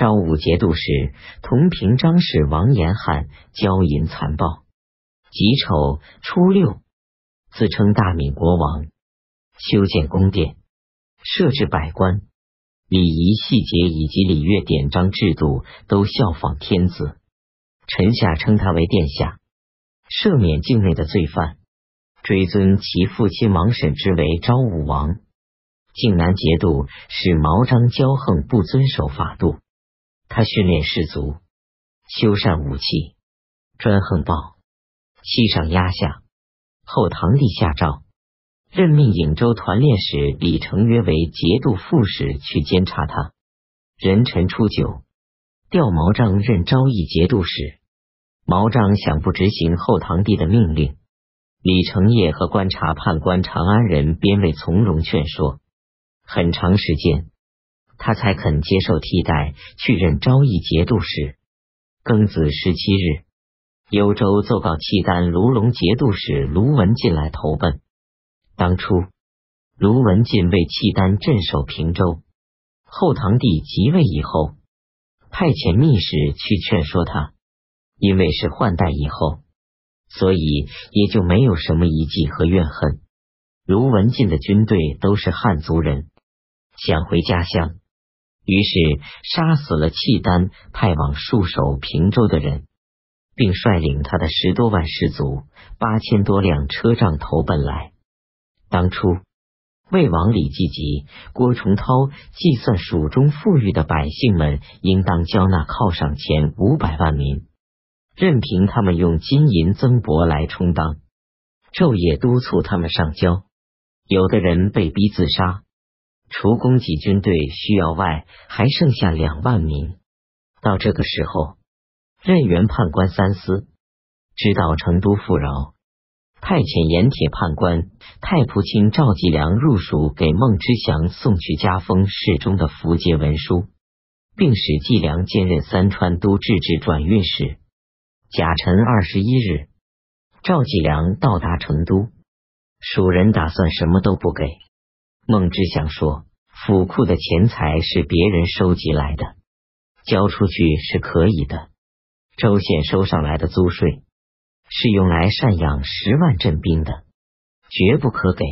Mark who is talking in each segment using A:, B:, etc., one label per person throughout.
A: 昭武节度使同平章事王延翰骄淫残暴，己丑初六，自称大闽国王，修建宫殿，设置百官，礼仪细节以及礼乐典章制度都效仿天子。臣下称他为殿下，赦免境内的罪犯，追尊其父亲王审之为昭武王。靖南节度使毛章骄横不遵守法度。他训练士卒，修缮武器，专横暴，欺上压下。后唐帝下诏，任命颍州团练使李成约为节度副使，去监察他。壬辰初九，调毛章任昭义节度使。毛章想不执行后唐帝的命令，李成业和观察判官长安人边卫从容劝说，很长时间。他才肯接受替代，去任昭义节度使。庚子十七日，幽州奏告契丹卢龙节度使卢文进来投奔。当初，卢文进为契丹镇守平州。后唐帝即位以后，派遣密使去劝说他，因为是换代以后，所以也就没有什么遗迹和怨恨。卢文进的军队都是汉族人，想回家乡。于是杀死了契丹派往戍守平州的人，并率领他的十多万士卒、八千多辆车仗投奔来。当初魏王李继吉、郭崇韬计算蜀中富裕的百姓们应当交纳犒赏钱五百万民，任凭他们用金银增帛来充当，昼夜督促他们上交。有的人被逼自杀。除供给军队需要外，还剩下两万名。到这个时候，任原判官三思，知道成都富饶，派遣盐铁判官太仆卿赵继良入蜀，给孟知祥送去加封侍中的符节文书，并使继良兼任三川都制置转运使。甲辰二十一日，赵继良到达成都，蜀人打算什么都不给。孟知祥说：“府库的钱财是别人收集来的，交出去是可以的。州县收上来的租税是用来赡养十万镇兵的，绝不可给。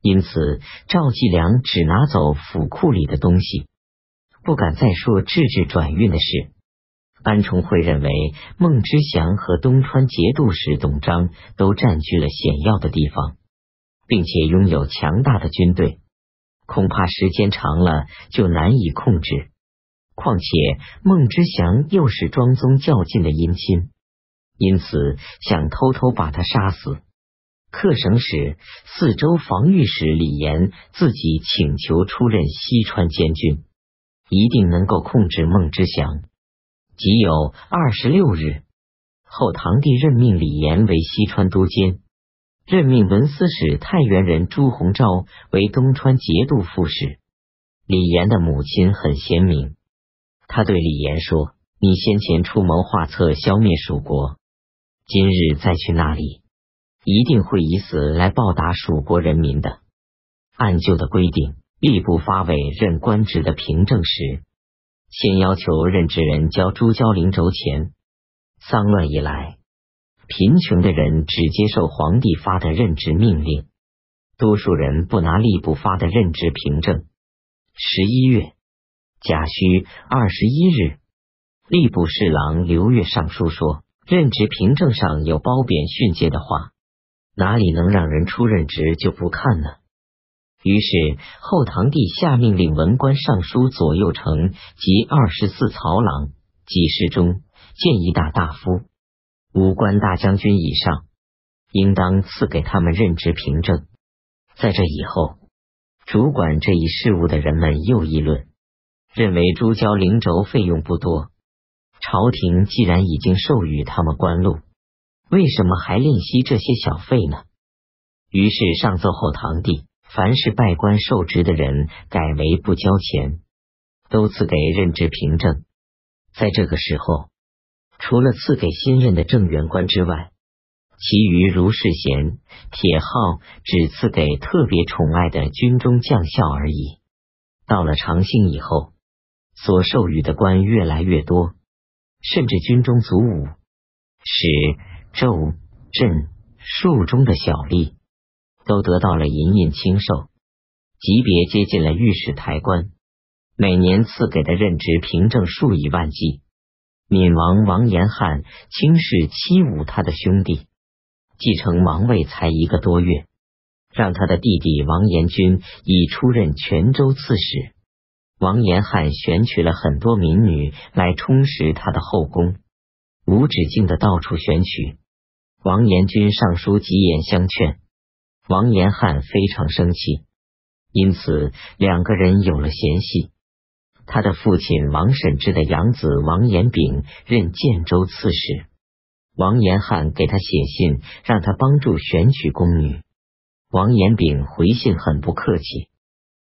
A: 因此，赵继良只拿走府库里的东西，不敢再说制置转运的事。安重会认为，孟知祥和东川节度使董璋都占据了险要的地方。”并且拥有强大的军队，恐怕时间长了就难以控制。况且孟知祥又是庄宗较近的姻亲，因此想偷偷把他杀死。客省使、四周防御使李严自己请求出任西川监军，一定能够控制孟知祥。即有二十六日，后唐帝任命李严为西川都监。任命文司使太原人朱鸿昭为东川节度副使。李严的母亲很贤明，他对李严说：“你先前出谋划策消灭蜀国，今日再去那里，一定会以死来报答蜀国人民的。”按旧的规定，吏部发委任官职的凭证时，先要求任职人交朱交灵轴钱。丧乱以来。贫穷的人只接受皇帝发的任职命令，多数人不拿吏部发的任职凭证。十一月甲戌二十一日，吏部侍郎刘越上书说，任职凭证上有褒贬训诫的话，哪里能让人出任职就不看呢？于是后唐帝下命令文官尚书左右丞及二十四曹郎、给事中、谏议大大夫。武官大将军以上，应当赐给他们任职凭证。在这以后，主管这一事务的人们又议论，认为朱交灵轴费用不多，朝廷既然已经授予他们官禄，为什么还吝惜这些小费呢？于是上奏后堂帝，凡是拜官受职的人，改为不交钱，都赐给任职凭证。在这个时候。除了赐给新任的正员官之外，其余如世贤、铁号只赐给特别宠爱的军中将校而已。到了长兴以后，所授予的官越来越多，甚至军中祖武、史、州、镇、庶中的小吏都得到了银印亲授，级别接近了御史台官，每年赐给的任职凭证数以万计。闵王王延汉轻视欺侮他的兄弟，继承王位才一个多月，让他的弟弟王延君已出任泉州刺史。王延汉选取了很多民女来充实他的后宫，无止境的到处选取。王延君上书急言相劝，王延汉非常生气，因此两个人有了嫌隙。他的父亲王审知的养子王延炳任建州刺史，王延汉给他写信，让他帮助选取宫女。王延炳回信很不客气。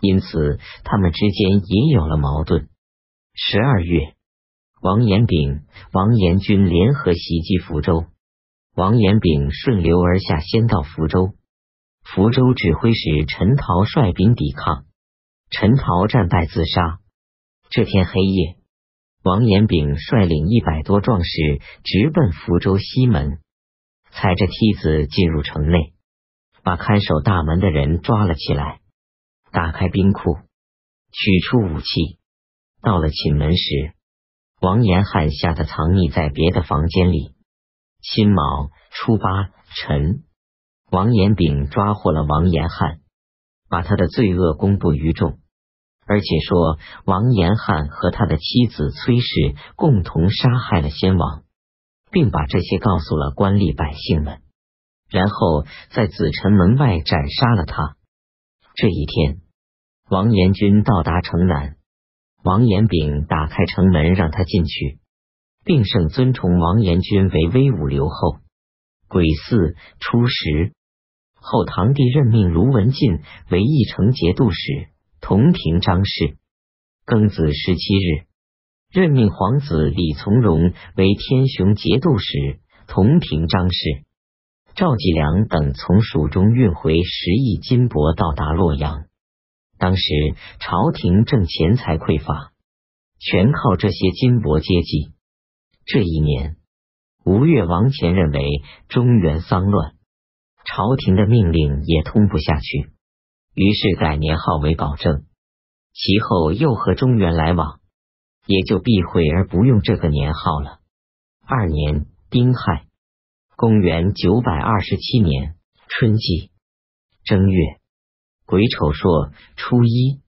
A: 因此，他们之间也有了矛盾。十二月，王延炳、王延军联合袭击福州，王延炳顺流而下，先到福州。福州指挥使陈陶率兵抵抗，陈陶战败自杀。这天黑夜，王延炳率领一百多壮士直奔福州西门，踩着梯子进入城内，把看守大门的人抓了起来。打开冰库，取出武器。到了寝门时，王延汉吓得藏匿在别的房间里。辛卯初八晨，王延炳抓获了王延汉，把他的罪恶公布于众，而且说王延汉和他的妻子崔氏共同杀害了先王，并把这些告诉了官吏百姓们，然后在紫城门外斩杀了他。这一天。王延军到达城南，王延炳打开城门让他进去，并盛尊崇王延军为威武留后。癸巳初十，后唐帝任命卢文进为义城节度使、同平章事。庚子十七日，任命皇子李从容为天雄节度使、同平章事。赵继良等从蜀中运回十亿金帛，到达洛阳。当时朝廷正钱财匮乏，全靠这些金帛接济。这一年，吴越王前认为中原丧乱，朝廷的命令也通不下去，于是改年号为保正。其后又和中原来往，也就避讳而不用这个年号了。二年丁亥，公元九百二十七年春季正月。癸丑朔初一，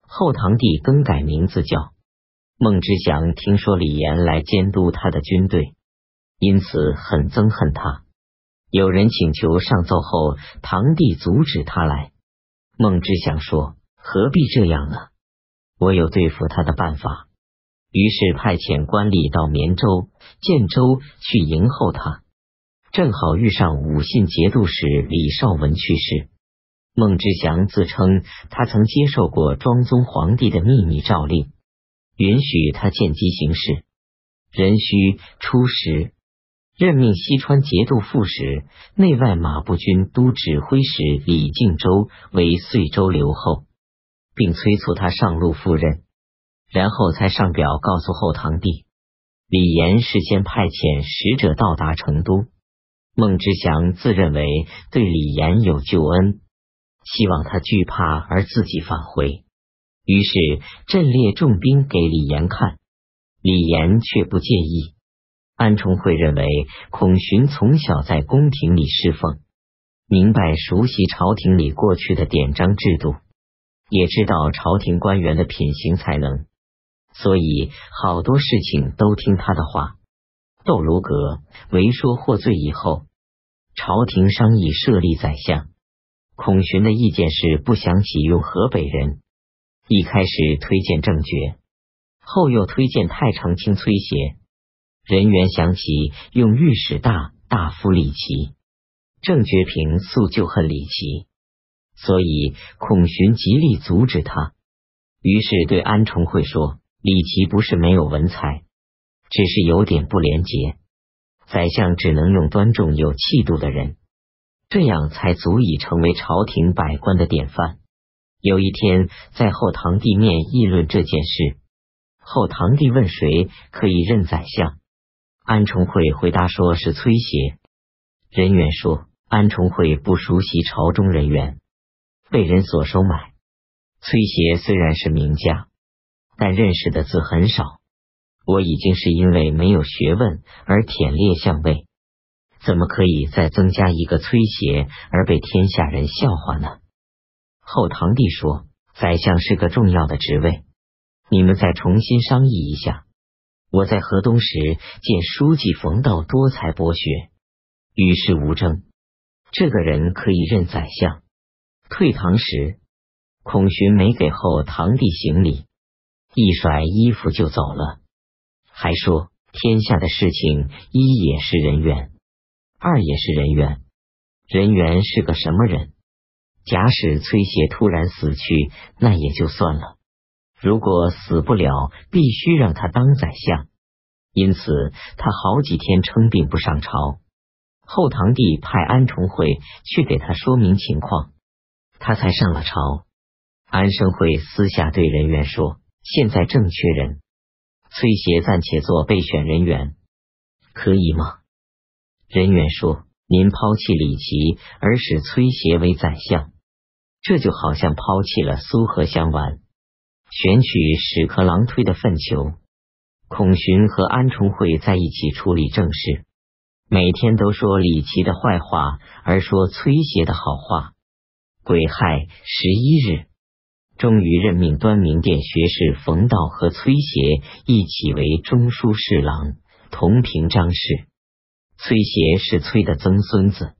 A: 后唐帝更改名字叫孟知祥。听说李严来监督他的军队，因此很憎恨他。有人请求上奏后，唐帝阻止他来。孟知祥说：“何必这样呢？我有对付他的办法。”于是派遣官吏到绵州、建州去迎候他。正好遇上武信节度使李绍文去世。孟知祥自称，他曾接受过庄宗皇帝的秘密诏令，允许他见机行事。壬戌初十，任命西川节度副使、内外马步军都指挥使李敬周为遂州留后，并催促他上路赴任，然后才上表告诉后唐帝。李严事先派遣使者到达成都，孟知祥自认为对李严有救恩。希望他惧怕而自己返回，于是阵列重兵给李严看，李严却不介意。安重会认为孔寻从小在宫廷里侍奉，明白熟悉朝廷里过去的典章制度，也知道朝廷官员的品行才能，所以好多事情都听他的话。窦卢阁为说获罪以后，朝廷商议设立宰相。孔寻的意见是不想启用河北人，一开始推荐郑觉，后又推荐太常卿崔协。人员想起用御史大大夫李琦，郑觉平素就恨李琦，所以孔寻极力阻止他。于是对安重会说：“李琦不是没有文采，只是有点不廉洁。宰相只能用端重有气度的人。”这样才足以成为朝廷百官的典范。有一天，在后堂地面议论这件事，后唐帝问谁可以任宰相，安重会回答说是崔协。人员说安重会不熟悉朝中人员，被人所收买。崔协虽然是名家，但认识的字很少。我已经是因为没有学问而忝列相位，怎么可以再增加一个崔协而被天下人笑话呢？后唐帝说：“宰相是个重要的职位，你们再重新商议一下。”我在河东时见书记冯道多才博学，与世无争，这个人可以任宰相。退堂时，孔寻没给后堂弟行礼，一甩衣服就走了，还说天下的事情一也是人缘，二也是人缘。人缘是个什么人？假使崔协突然死去，那也就算了；如果死不了，必须让他当宰相。因此，他好几天称病不上朝。后堂弟派安重会去给他说明情况，他才上了朝。安生会私下对人员说：“现在正缺人，崔协暂且做备选人员，可以吗？”人员说：“您抛弃李琦，而使崔协为宰相。”这就好像抛弃了苏和相丸，选取屎壳郎推的粪球。孔寻和安重会在一起处理政事，每天都说李琦的坏话，而说崔协的好话。癸亥十一日，终于任命端明殿学士冯道和崔协一起为中书侍郎、同平章事。崔协是崔的曾孙子。